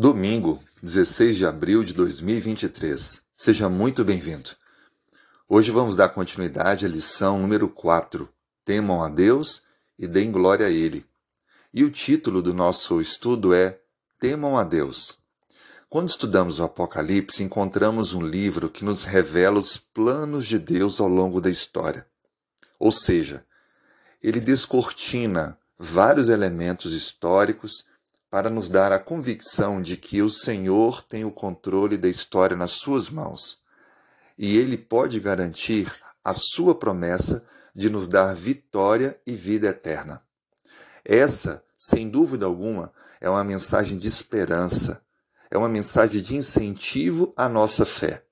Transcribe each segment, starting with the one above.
Domingo, 16 de abril de 2023. Seja muito bem-vindo. Hoje vamos dar continuidade à lição número 4. Temam a Deus e deem glória a Ele. E o título do nosso estudo é Temam a Deus. Quando estudamos o Apocalipse, encontramos um livro que nos revela os planos de Deus ao longo da história. Ou seja, ele descortina vários elementos históricos para nos dar a convicção de que o Senhor tem o controle da história nas suas mãos e ele pode garantir a sua promessa de nos dar vitória e vida eterna. Essa, sem dúvida alguma, é uma mensagem de esperança, é uma mensagem de incentivo à nossa fé.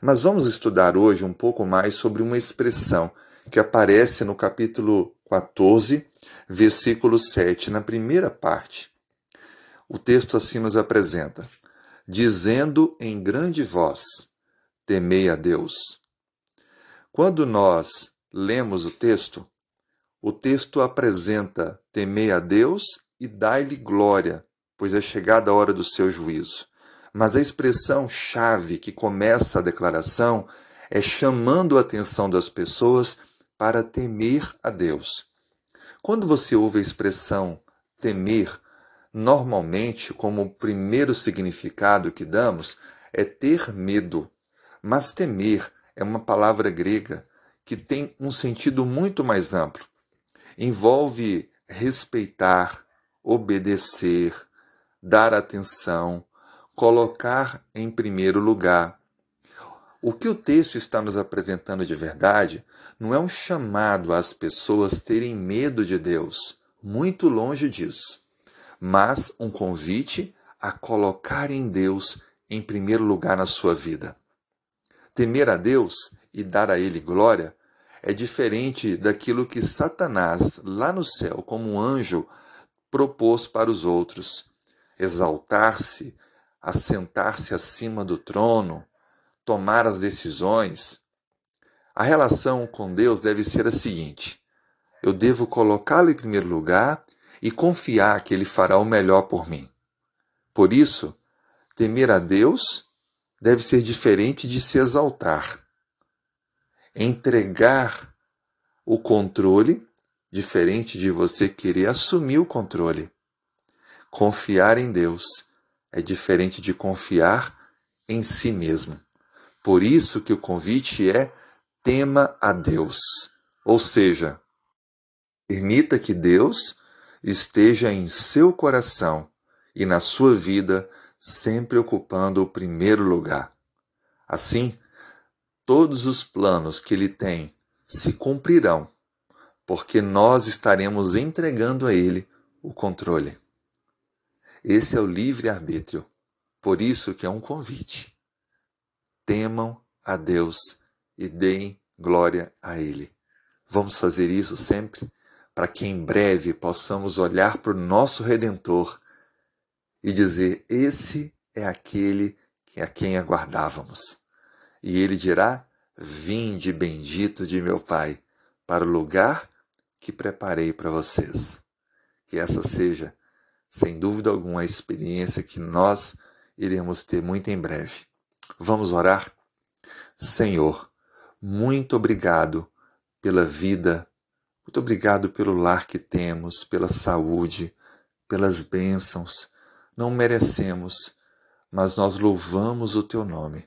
Mas vamos estudar hoje um pouco mais sobre uma expressão que aparece no capítulo 14, versículo 7, na primeira parte o texto assim nos apresenta: dizendo em grande voz: Temei a Deus. Quando nós lemos o texto, o texto apresenta: Temei a Deus e dai-lhe glória, pois é chegada a hora do seu juízo. Mas a expressão chave que começa a declaração é chamando a atenção das pessoas para temer a Deus. Quando você ouve a expressão temer, Normalmente, como primeiro significado que damos é ter medo, mas temer é uma palavra grega que tem um sentido muito mais amplo. Envolve respeitar, obedecer, dar atenção, colocar em primeiro lugar. O que o texto está nos apresentando de verdade não é um chamado às pessoas terem medo de Deus, muito longe disso mas um convite a colocar em Deus em primeiro lugar na sua vida. Temer a Deus e dar a Ele glória é diferente daquilo que Satanás, lá no céu, como um anjo, propôs para os outros: exaltar-se, assentar-se acima do trono, tomar as decisões. A relação com Deus deve ser a seguinte: eu devo colocá-lo em primeiro lugar e confiar que Ele fará o melhor por mim. Por isso, temer a Deus deve ser diferente de se exaltar. Entregar o controle, diferente de você querer assumir o controle. Confiar em Deus é diferente de confiar em si mesmo. Por isso que o convite é tema a Deus. Ou seja, permita que Deus esteja em seu coração e na sua vida, sempre ocupando o primeiro lugar. Assim, todos os planos que ele tem se cumprirão, porque nós estaremos entregando a ele o controle. Esse é o livre-arbítrio, por isso que é um convite. Temam a Deus e deem glória a Ele. Vamos fazer isso sempre? Para que em breve possamos olhar para o nosso Redentor e dizer: Esse é aquele que a quem aguardávamos. E ele dirá: Vinde, bendito de meu Pai, para o lugar que preparei para vocês. Que essa seja, sem dúvida alguma, a experiência que nós iremos ter muito em breve. Vamos orar? Senhor, muito obrigado pela vida muito obrigado pelo lar que temos, pela saúde, pelas bênçãos. Não merecemos, mas nós louvamos o teu nome.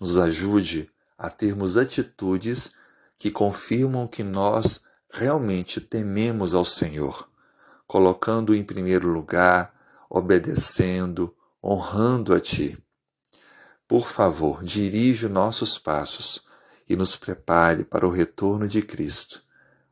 Nos ajude a termos atitudes que confirmam que nós realmente tememos ao Senhor, colocando em primeiro lugar, obedecendo, honrando a Ti. Por favor, dirige nossos passos e nos prepare para o retorno de Cristo